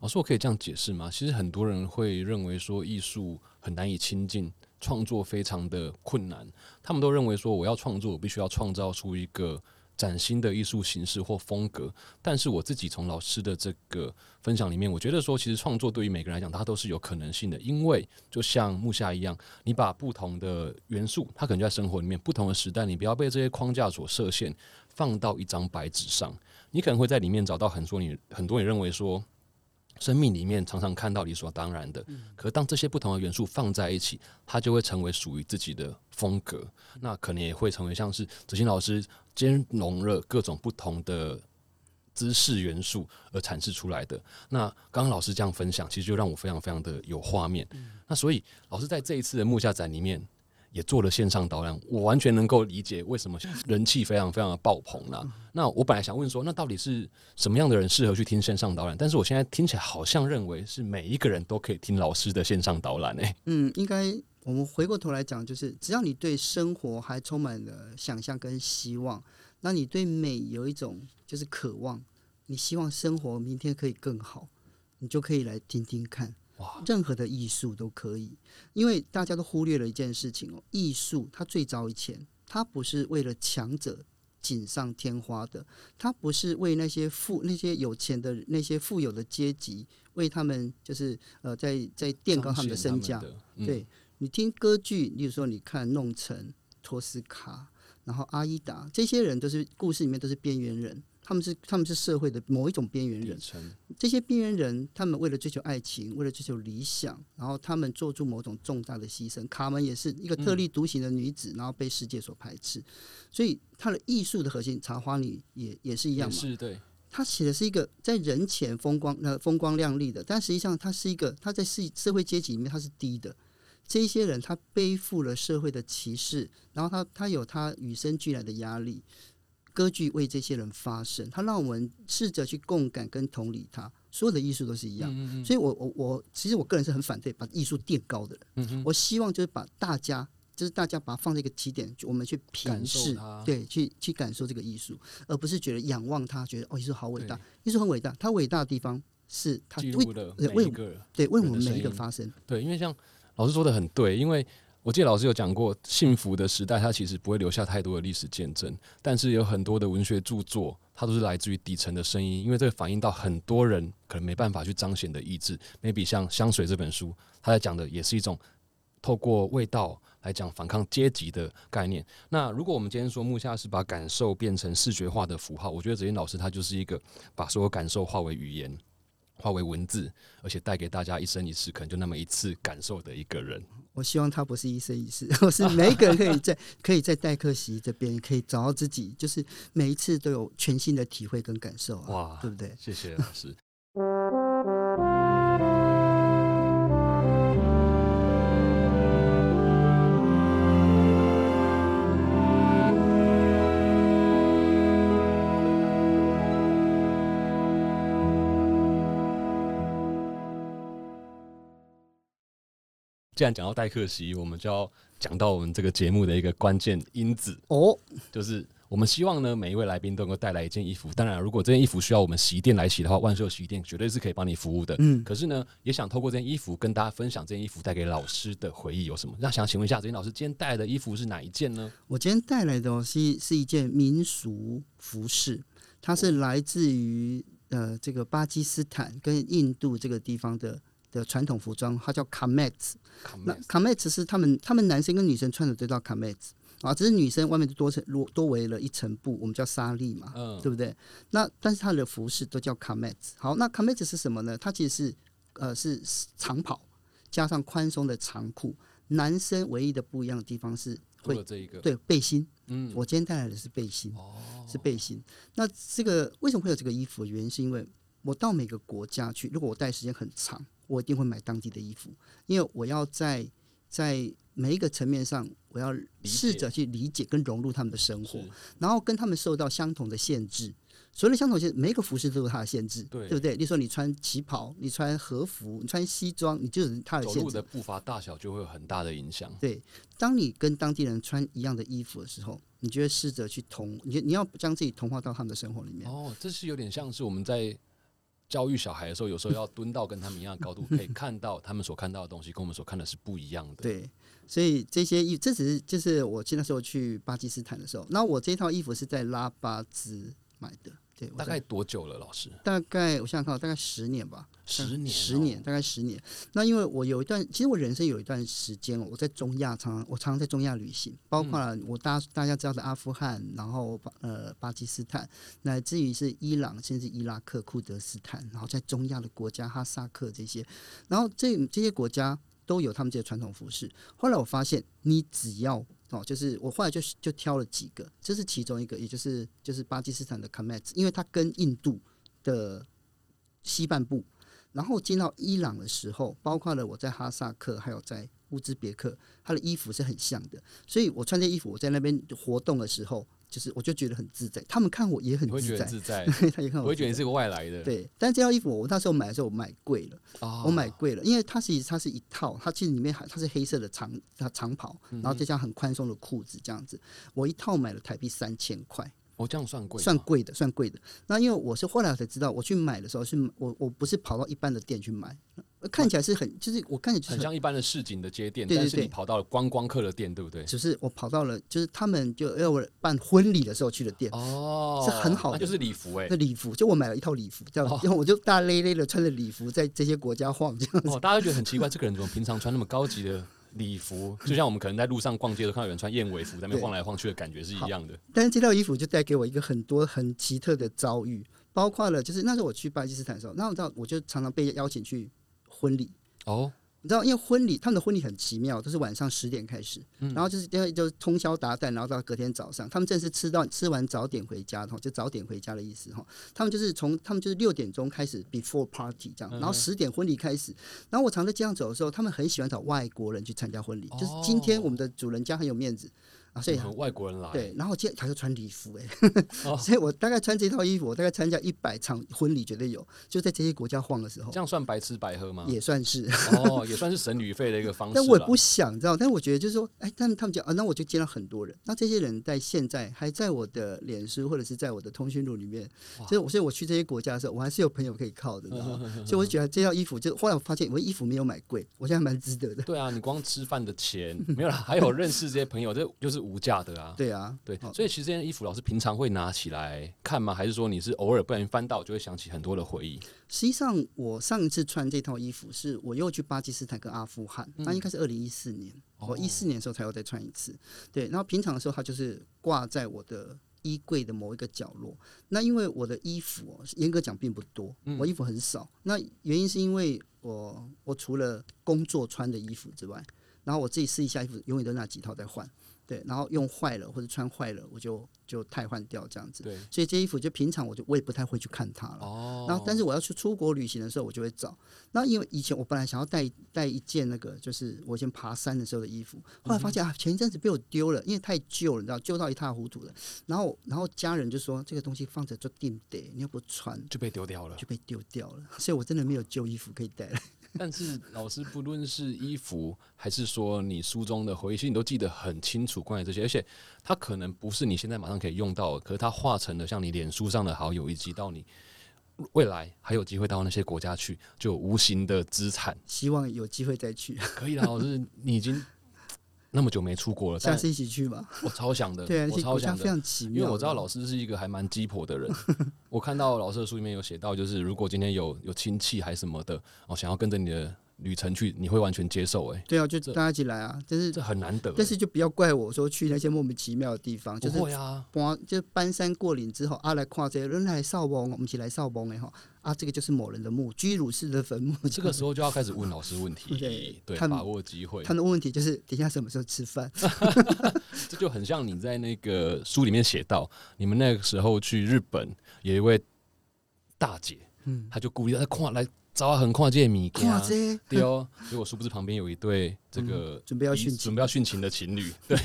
老师，我可以这样解释吗？其实很多人会认为说艺术很难以亲近，创作非常的困难。他们都认为说，我要创作，我必须要创造出一个崭新的艺术形式或风格。但是我自己从老师的这个分享里面，我觉得说，其实创作对于每个人来讲，它都是有可能性的。因为就像木下一样，你把不同的元素，它可能就在生活里面，不同的时代，你不要被这些框架所设限，放到一张白纸上，你可能会在里面找到很多你很多你认为说。生命里面常常看到理所当然的，可当这些不同的元素放在一起，它就会成为属于自己的风格。那可能也会成为像是子欣老师兼容了各种不同的知识元素而阐释出来的。那刚刚老师这样分享，其实就让我非常非常的有画面。那所以老师在这一次的木下展里面。也做了线上导览，我完全能够理解为什么人气非常非常的爆棚啦。那我本来想问说，那到底是什么样的人适合去听线上导览？但是我现在听起来好像认为是每一个人都可以听老师的线上导览诶、
嗯，应该我们回过头来讲，就是只要你对生活还充满了想象跟希望，那你对美有一种就是渴望，你希望生活明天可以更好，你就可以来听听看。
哇，
任何的艺术都可以，因为大家都忽略了一件事情哦，艺术它最早以前，它不是为了强者锦上添花的，它不是为那些富、那些有钱的那些富有的阶级，为他们就是呃，在在垫高他们的身价。对你听歌剧，例如说你看弄臣、托斯卡，然后阿依达，这些人都是故事里面都是边缘人，他们是他们是社会的某一种边缘人这些边缘人，他们为了追求爱情，为了追求理想，然后他们做出某种重大的牺牲。卡门也是一个特立独行的女子，然后被世界所排斥。所以，她的艺术的核心，茶花女也也是一样嘛。
是对，
她写的是一个在人前风光呃风光亮丽的，但实际上她是一个她在社社会阶级里面她是低的。这些人他背负了社会的歧视，然后他他有他与生俱来的压力。歌剧为这些人发声，他让我们试着去共感跟同理他。所有的艺术都是一样，
嗯嗯
所以我我我其实我个人是很反对把艺术垫高的人。
嗯，
我希望就是把大家，就是大家把它放在一个起点，我们去平视，对，去去感受这个艺术，而不是觉得仰望它，觉得哦，艺术好伟大，艺术很伟大。它伟大的地方是他为
了每一个
对为我们每一个发生。
对，因为像老师说的很对，因为我记得老师有讲过，幸福的时代它其实不会留下太多的历史见证，但是有很多的文学著作，它都是来自于底层的声音，因为这个反映到很多人可能没办法去彰显的意志。maybe 像《香水》这本书，它在讲的也是一种透过味道来讲反抗阶级的概念。那如果我们今天说木下是把感受变成视觉化的符号，我觉得泽燕老师他就是一个把所有感受化为语言。化为文字，而且带给大家一生一世，可能就那么一次感受的一个人。
我希望他不是一生一世，我是每一个人可以在 可以在代课席这边可以找到自己，就是每一次都有全新的体会跟感受啊，
哇
对不对？
谢谢老师。既然讲到代课席，我们就要讲到我们这个节目的一个关键因子，
哦，
就是我们希望呢，每一位来宾都能够带来一件衣服。当然，如果这件衣服需要我们洗衣店来洗的话，万寿洗衣店绝对是可以帮你服务的。
嗯，
可是呢，也想透过这件衣服跟大家分享这件衣服带给老师的回忆有什么？那想请问一下，子英老师今天带来的衣服是哪一件呢？
我今天带来的哦是是一件民俗服饰，它是来自于呃这个巴基斯坦跟印度这个地方的的传统服装，它叫 kamet。那 kamet 是他们他们男生跟女生穿的都叫 kamet 啊，只是女生外面多层多多围了一层布，我们叫纱丽嘛，
嗯
对不对？那但是它的服饰都叫 kamet。好，那 kamet 是什么呢？它其实是呃是长袍加上宽松的长裤，男生唯一的不一样的地方是
除
会
了这一个，
对背心。
嗯，
我今天带来的是背心，
哦，
是背心。那这个为什么会有这个衣服？原因是因为我到每个国家去，如果我待时间很长，我一定会买当地的衣服，因为我要在在每一个层面上，我要试着去理解跟融入他们的生活，然后跟他们受到相同的限制。所谓的相同限制，每一个服饰都有它的限制，
对
不对？例如说，你穿旗袍，你穿和服，你穿西装，你就是它的限制
走路的。步伐大小就会有很大的影响。
对，当你跟当地人穿一样的衣服的时候，你就会试着去同，你你要将自己同化到他们的生活里面。
哦，这是有点像是我们在教育小孩的时候，有时候要蹲到跟他们一样的高度，可以看到他们所看到的东西跟我们所看的是不一样的。
对，所以这些衣，这只是就是我记得那时候去巴基斯坦的时候，那我这套衣服是在拉巴兹买的，对，
大概多久了，老师？
大概我想想看，大概十年吧，
十年哦
十年，大概十年。那因为我有一段，其实我人生有一段时间，我在中亚常常我常常在中亚旅行，包括了我大大家知道的阿富汗，然后巴呃巴基斯坦，乃至于是伊朗，甚至伊拉克、库德斯坦，然后在中亚的国家哈萨克这些，然后这这些国家都有他们这些传统服饰。后来我发现，你只要哦，就是我后来就就挑了几个，这是其中一个，也就是就是巴基斯坦的 Kamet，因为它跟印度的西半部，然后进到伊朗的时候，包括了我在哈萨克，还有在乌兹别克，他的衣服是很像的，所以我穿这衣服，我在那边活动的时候，就是我就觉得很自在，他们看我也很
你会觉
自在，
得自在，
他也看我。
我会觉得你是个外来的。
对，但这套衣服我那时候买的时候我买贵了，
啊
我买贵了，因为它其实它是一套，它其实里面还它是黑色的长它长袍，
嗯
然后再加上很宽松的裤子这样子，我一套买了台币三千块，
哦，这样算贵，
算贵的，算贵的。那因为我是后来才知道，我去买的时候是我我不是跑到一般的店去买，看起来是很就是我看起来就
像一般的市井的街店，
对对
但是你跑到了观光客的店，对不对？
只是我跑到了就是他们就要我办婚礼的时候去的店。
哦，
是很好的
就是礼服哎
那。礼服，就我买了一套礼服，这样，
哦
然后我就大咧咧的穿着礼服在这些国家晃，这样子。
哦，大家就觉得很奇怪，这个人怎么平常穿那么高级的礼服？就像我们可能在路上逛街都看到有人穿燕尾服在那边晃来晃去的感觉是一样的。
但是这套衣服就带给我一个很多很奇特的遭遇，包括了就是那时候我去巴基斯坦的时候，那我知道我就常常被邀请去婚礼。
哦，
你知道，因为婚礼他们的婚礼很奇妙，都是晚上十点开始，
嗯
然后就是因为就是通宵达旦，然后到隔天早上，他们正是吃到吃完早点回家，哈，就早点回家的意思哈。他们就是从他们就是六点钟开始 before party 这样，
嗯
然后十点婚礼开始。然后我常在街上走的时候，他们很喜欢找外国人去参加婚礼，就是今天
哦
我们的主人家很有面子。啊，所以
嗯外国人来，
对，然后接他就穿礼服哎、
哦
所以我大概穿这套衣服，我大概参加一百场婚礼绝对有，就在这些国家晃的时候
这，样算白吃白喝吗？
也算是。
哦，也算是省旅费的一个方式。
但我也不想，知道？但我觉得就是说，哎，他们他们讲啊，那我就见到很多人，那这些人在现在还在我的脸书或者是在我的通讯录里面，所以我所以我去这些国家的时候，我还是有朋友可以靠的，你知道吗？所以我就觉得这套衣服，就后来我发现我衣服没有买贵，我现在蛮值得的。
对啊，你光吃饭的钱没有啦，还有认识这些朋友，这就是无价的啊。
对啊，
对，所以其实这件衣服老师平常会拿起来看吗？还是说你是偶尔不小心翻到就会想起很多的回忆？
实际上，我上一次穿这套衣服是我又去巴基斯坦跟阿富汗，那应该是二零一四年，我一四年的时候才要再穿一次。对，然后平常的时候它就是挂在我的衣柜的某一个角落。那因为我的衣服哦，严格讲并不多，我衣服很少。那原因是因为我我除了工作穿的衣服之外，然后我自己试一下衣服，永远都那几套在换。对，然后用坏了或者穿坏了，我就就汰换掉这样子。
对，
所以这衣服就平常我就我也不太会去看它了。
哦，
然后，但是我要去出国旅行的时候，我就会找。那因为以前我本来想要带带一件那个，就是我以前爬山的时候的衣服，后来发现啊，前一阵子被我丢了，因为太旧了，你知道，旧到一塌糊涂了。然后，然后家人就说这个东西放着就定得，你又不穿，
就被丢掉了。
就被丢掉了。所以我真的没有旧衣服可以带了。
但是老师不论是衣服，还是说你书中的回忆，其实你都记得很清楚关于这些，而且它可能不是你现在马上可以用到的，可是它化成了像你脸书上的好友，以及到你未来还有机会到那些国家去，就无形的资产。
希望有机会再去，
可以啦，老师，你已经那么久没出国了，但
下次一起去吧。
我超想的，我超想的
些国家非。常奇妙的，
因为我知道老师是一个还蛮鸡婆的人，我看到老师的书里面有写到，就是如果今天有有亲戚还什么的，哦，想要跟着你的旅程去，你会完全接受、欸？
对啊，就大家一起来啊。但是
这很难得、欸。
但是就不要怪我说去那些莫名其妙的地方，就是
啊，
就搬山过岭之后，啊来跨这个人来扫墓，我们一起来扫墓的哈啊，这个就是某人的墓，居鲁士的坟墓。
这个时候就要开始问老师问题，
对
对，把握机会
他。们的问题就是等一下什么时候吃饭？
这就很像你在那个书里面写到，你们那个时候去日本，有一位大姐，
嗯，
她就故意在跨来找很跨界米
哇，这
对哦，结果殊不知旁边有一对这个
嗯准备要
彼
殉情
准备要殉情的情侣。对，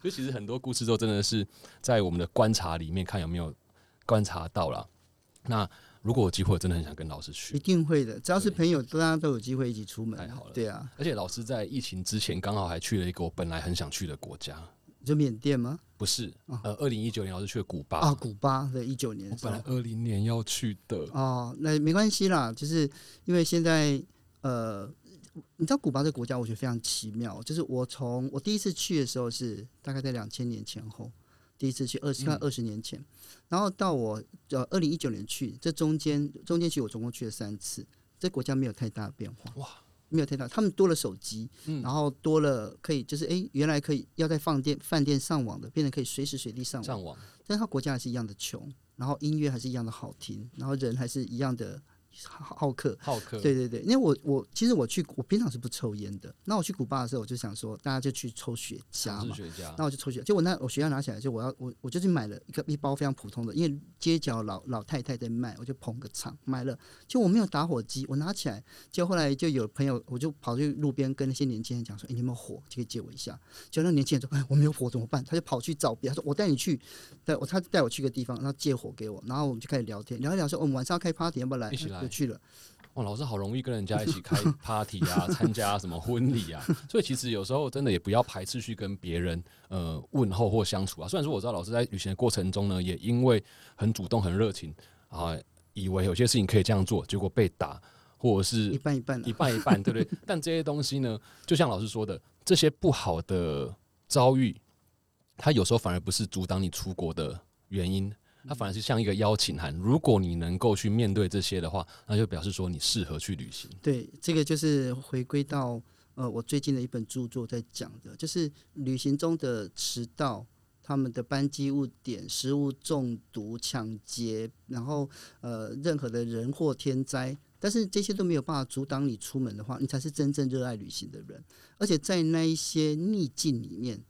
所以其实很多故事都真的是在我们的观察里面看有没有观察到了。那如果有机会，我真的很想跟老师去一。
定会的，只要是朋友，大家都有机会一起出门。
太好了
对啊，
而且老师在疫情之前刚好还去了一个我本来很想去的国家，
就缅甸吗？
不是，呃，二零一九年我是去了古巴。
啊，古巴的一九年。
本来二零年要去的，
哦，那没关系啦，就是因为现在呃，你知道古巴这个国家，我觉得非常奇妙。就是我从我第一次去的时候是大概在两千年前后，第一次去二十快二十年前，然后到我呃二零一九年去，这中间中间其实我总共去了三次，这国家没有太大的变化。
哇！
没有太大，他们多了手机，
嗯
然后多了可以就是诶，原来可以要在饭店饭店上网的，变成可以随时随地上网。
上网
但是他国家还是一样的穷，然后音乐还是一样的好听，然后人还是一样的好好客。
好客，
对对对，因为我我其实我去我平常是不抽烟的，那我去古巴的时候，我就想说大家就去抽雪茄嘛那我就抽雪，就我那我学校拿起来，就我要我我就去买了一个一包非常普通的，因为街角老老太太在卖，我就捧个场买了，就我没有打火机，我拿起来，结果后来就有朋友，我就跑去路边跟那些年轻人讲说，哎、你有没有火？就可以借我一下。结果那年轻人说，哎，我没有火怎么办？他就跑去找别人，他说我带你去，带我他带我去个地方，然后借火给我，然后我们就开始聊天，聊一聊说，哦我们晚上要开 party，要不要来？
一起来
就去了。
哇，老师好容易跟人家一起开 party 啊，参加什么婚礼啊，所以其实有时候真的也不要排斥去跟别人呃问候或相处啊。虽然说我知道老师在旅行的过程中呢，也因为很主动、很热情啊，以为有些事情可以这样做，结果被打，或者是
一半一半了
一半一半，对不对？但这些东西呢，就像老师说的，这些不好的遭遇，它有时候反而不是阻挡你出国的原因，它反而是像一个邀请函。如果你能够去面对这些的话，那就表示说你适合去旅行。
对，这个就是回归到呃我最近的一本著作在讲的，就是旅行中的迟到。他们的班机误点、食物中毒、抢劫，然后呃任何的人祸天灾，但是这些都没有办法阻挡你出门的话，你才是真正热爱旅行的人。而且在那一些逆境里面，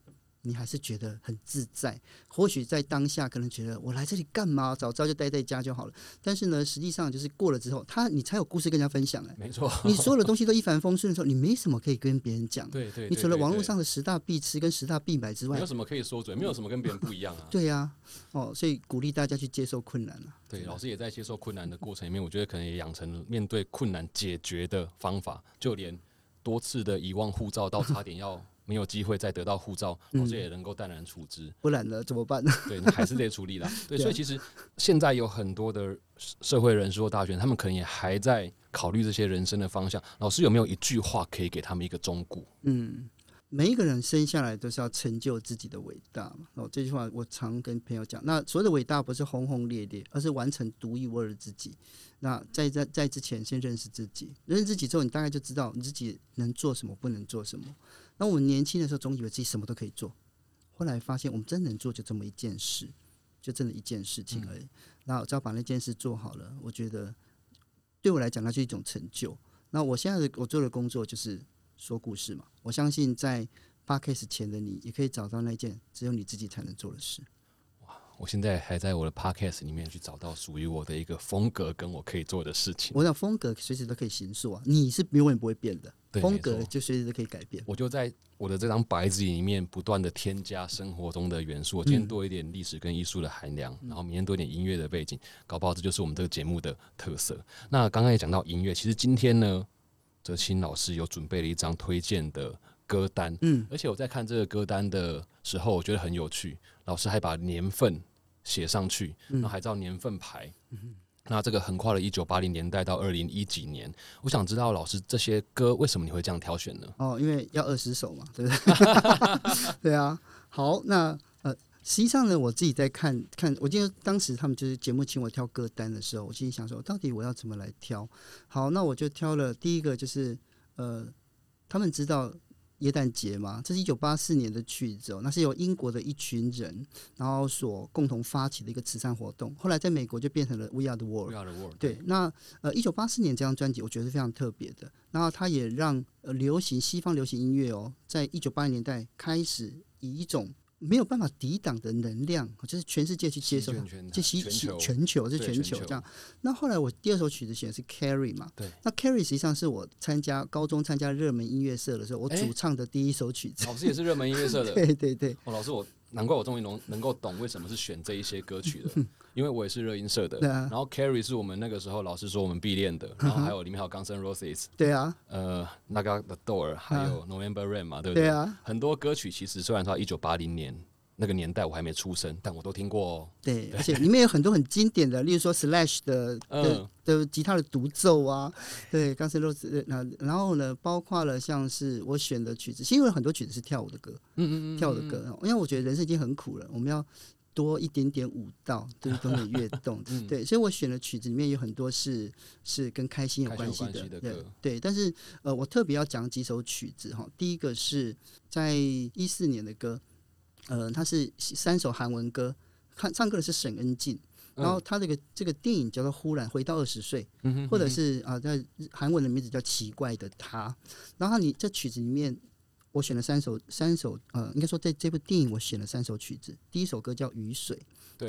你还是觉得很自在。或许在当下可能觉得我来这里干嘛？早知道就待在家就好了。但是呢，实际上就是过了之后，他你才有故事跟人家分享哎。
没错，
你所有的东西都一帆风顺的时候，你没什么可以跟别人讲。
对对，
你除了网络上的十大必吃跟十大必买之外
没有，什么可以说嘴，没有什么跟别人不一样啊。
对呀、哦，所以鼓励大家去接受困难啊。
对，老师也在接受困难的过程里面，我觉得可能也养成了面对困难解决的方法，就连多次的遗忘护照到差点要没有机会再得到护照，
嗯
老师也能够淡然处之。
不然呢怎么办？
对，你还是得处理啦。对，所以其实现在有很多的社社会人士或大学生，他们可能也还在考虑这些人生的方向。老师有没有一句话可以给他们一个忠告？
嗯，每一个人生下来都是要成就自己的伟大嘛。哦，这句话我常跟朋友讲。那所谓的伟大不是轰轰烈烈，而是完成独一无二的自己。那在在在之前，先认识自己，认识自己之后，你大概就知道你自己能做什么，不能做什么。那我们年轻的时候，总以为自己什么都可以做，后来发现我们真能做就这么一件事，就真的一件事情而已。那我只要把那件事做好了，我觉得对我来讲，那是一种成就。那我现在的我做的工作就是说故事嘛。我相信在 podcast 前的你，也可以找到那件只有你自己才能做的事。
我现在还在我的 podcast 里面去找到属于我的一个风格跟我可以做的事情。
我想风格随时都可以形塑啊，你是永远不会变的，风格就随时都可以改变。
我就在我的这张白纸里面不断的添加生活中的元素。我今天多一点历史跟艺术的含量，然后明天多一点音乐的背景，搞不好这就是我们这个节目的特色。那刚刚也讲到音乐，其实今天呢，哲青老师有准备了一张推荐的歌单，
嗯，
而且我在看这个歌单的时候，我觉得很有趣，老师还把年份写上去，然后还照年份排。那这个横跨了一九八零年代到二零一几年，我想知道老师这些歌为什么你会这样挑选呢？
哦，因为要二十首嘛，对不对？对啊。好，那呃，实际上呢，我自己在看看，我记得当时他们就是节目请我挑歌单的时候，我心里想说，到底我要怎么来挑？好，那我就挑了第一个，就是呃，他们知道耶诞节嘛，这是一九八四年的曲子哦，那是由英国的一群人然后所共同发起的一个慈善活动，后来在美国就变成了 We Are the World。
We Are the World。
对，那呃，一九八四年这张专辑，我觉得是非常特别的。然后它也让呃流行西方流行音乐哦，在一九八零年代开始以一种没有办法抵挡的能量，就是全世界去接受就席席
全球
全球是
全球
这样。那后来我第二首曲子选的是 Carry 嘛，
对，
那 Carry 实际上是我参加高中参加热门音乐社的时候，我
哎
主唱的第一首曲子。
老师也是热门音乐社的。
对对对，
哦，老师我难怪我终于能能够懂为什么是选这一些歌曲的，因为我也是热音社的。
对啊。
然后 Carrie 是我们那个时候老师说我们必练的，然后还有里面还有 Guns N' Roses，
对啊，
呃，那个 The Door，还有 November Rain 嘛，对不对？
对啊，
很多歌曲其实虽然说一九八零年那个年代我还没出生，但我都听过哦。
对，而且里面有很多很经典的，例如说 Slash 的的
嗯。
的吉他的独奏啊，对，刚才都是那然后呢，包括了像是我选的曲子，其实有很多曲子是跳舞的歌，
嗯嗯嗯，
跳舞的歌，因为我觉得人生已经很苦了，我们要多一点点舞蹈，多一点乐 动，
嗯
对，所以我选的曲子里面有很多是是跟开心有关系的，对对，但是呃，我特别要讲几首曲子哈，第一个是在一四年的歌，呃，他是三首韩文歌，看唱歌的是沈恩静。然后他这个这个电影叫做《忽然回到二十岁》，或者是啊，在韩文的名字叫《奇怪的他》。然后你这曲子里面，我选了三首，三首呃，应该说在这部电影我选了三首曲子。第一首歌叫《雨水》，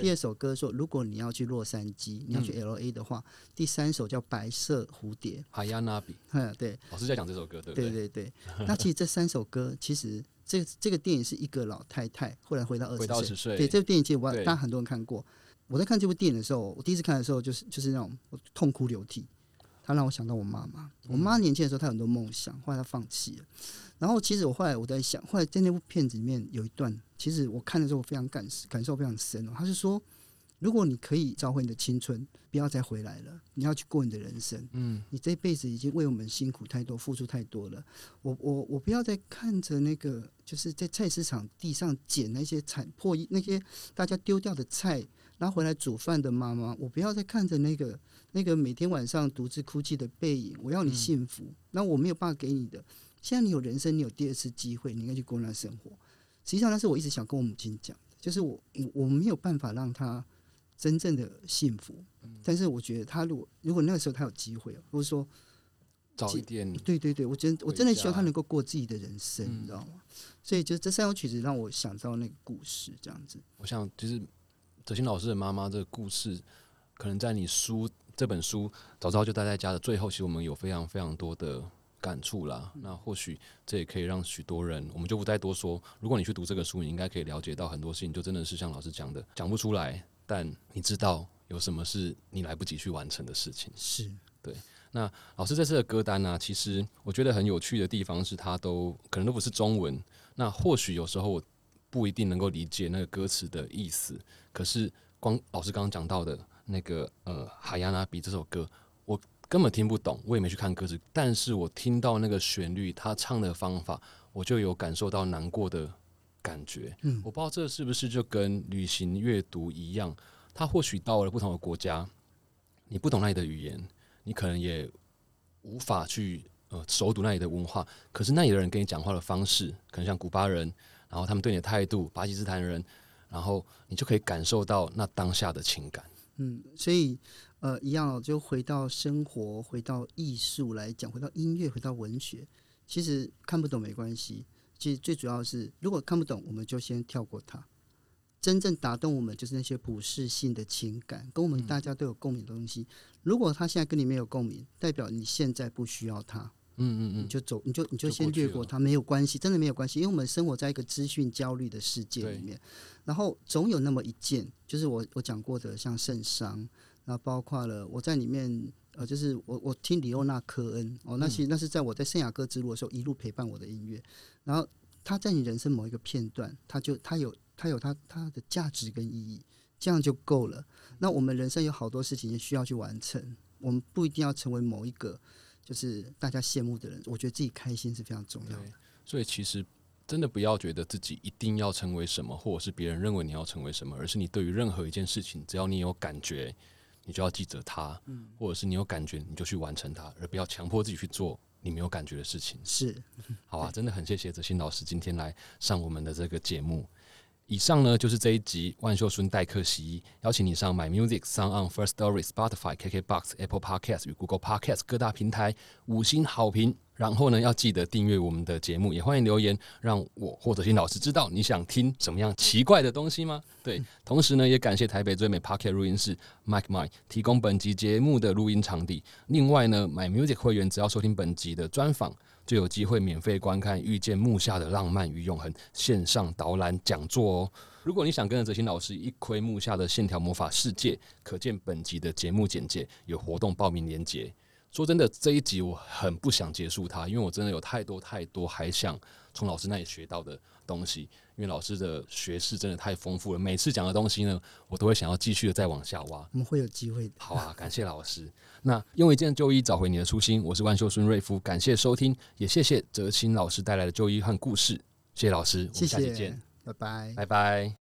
第二首歌说如果你要去洛杉矶，你要去 L A 的话，第三首叫《白色蝴蝶》。
海亚纳比
嗯，对
老师在讲这首歌，对不
对对对。那其实这三首歌，其实这这个电影是一个老太太后来回到二十
20岁
对，这部电影其实我
对
大家很多人看过。我在看这部电影的时候，我第一次看的时候就是就是那种我痛哭流涕。他让我想到我妈妈。我妈年轻的时候，她有很多梦想，后来她放弃了。然后其实我后来我在想，后来在那部片子里面有一段，其实我看的时候我非常感感受非常深哦。他是说，如果你可以找回你的青春，不要再回来了，你要去过你的人生。
嗯，
你这辈子已经为我们辛苦太多，付出太多了。我我我不要再看着那个，就是在菜市场地上捡那些残破衣那些大家丢掉的菜，然后回来煮饭的妈妈。我不要再看着那个那个每天晚上独自哭泣的背影。我要你幸福，那、我没有办法给你的。现在你有人生，你有第二次机会，你应该去过那生活。实际上，那是我一直想跟我母亲讲的，就是我我我没有办法让她真正的幸福。但是我觉得他如果如果那个时候他有机会，或者说
早一点，
对对对，我真我真的希望他能够过自己的人生，
嗯
你知道吗？所以就这三首曲子让我想到那个故事，这样子。
我想就是哲新老师的妈妈这个故事，可能在你书这本书早知道就待在家的最后，其实我们有非常非常多的感触啦。那或许这也可以让许多人，我们就不再多说。如果你去读这个书，你应该可以了解到很多事情，就真的是像老师讲的，讲不出来，但你知道有什么是你来不及去完成的事情。
是对。
那，老师这次的歌单呢、其实我觉得很有趣的地方是，它都可能都不是中文。那或许有时候我不一定能够理解那个歌词的意思，可是光老师刚刚讲到的那个呃《海洋拿比》这首歌，我根本听不懂，我也没去看歌词，但是我听到那个旋律，他唱的方法，我就有感受到难过的感觉。
嗯
我不知道这是不是就跟旅行阅读一样，他或许到了不同的国家，你不懂那里的语言，你可能也无法去呃熟读那里的文化，可是那里的人跟你讲话的方式，可能像古巴人，然后他们对你的态度，巴基斯坦人，然后你就可以感受到那当下的情感。
嗯，所以呃，一样哦就回到生活，回到艺术来讲，回到音乐，回到文学，其实看不懂没关系。其实最主要是，如果看不懂，我们就先跳过它。真正打动我们就是那些普世性的情感，跟我们大家都有共鸣的东西。如果他现在跟你没有共鸣，代表你现在不需要他。
嗯嗯嗯
你就走，你就你就
就
先略过它，没有关系，真的没有关系，因为我们生活在一个资讯焦虑的世界里面，然后总有那么一件，就是我我讲过的，像圣伤，那包括了我在里面，呃，就是我我听里欧纳科恩哦，那其实那是在我在圣雅各之路的时候一路陪伴我的音乐，然后他在你人生某一个片段，他就他有他有他他的价值跟意义，这样就够了。那我们人生有好多事情也需要去完成，我们不一定要成为某一个。就是大家羡慕的人，我觉得自己开心是非常重要的。
所以其实真的不要觉得自己一定要成为什么，或者是别人认为你要成为什么，而是你对于任何一件事情，只要你有感觉，你就要记着它，或者是你有感觉，你就去完成它，而不要强迫自己去做你没有感觉的事情。
是，
好啊，真的很谢谢泽新老师今天来上我们的这个节目。以上呢就是这一集万秀孙代客洗衣，邀请你上 My Music、Sound On、First Story、Spotify、KKBox、Apple Podcast 与 Google Podcast 各大平台五星好评。然后呢，要记得订阅我们的节目，也欢迎留言让我或者新老师知道你想听什么样奇怪的东西吗？对，同时呢，也感谢台北最美 Pocket 录音室 Mike Mike 提供本集节目的录音场地。另外呢，My Music 会员只要收听本集的专访。就有机会免费观看《遇见木下的浪漫与永恒》线上导览讲座哦。如果你想跟着泽新老师一窥木下的线条魔法世界，可见本集的节目简介有活动报名链接。说真的，这一集我很不想结束它，因为我真的有太多太多还想从老师那里学到的东西。因为老师的学识真的太丰富了，每次讲的东西呢，我都会想要继续的再往下挖。
我们会有机会的。
好啊，感谢老师。那用一件旧衣找回你的初心，我是万秀孙瑞夫，感谢收听，也谢谢哲青老师带来的旧衣和故事，谢谢老师，我
谢
们下期见，
拜拜。
拜拜。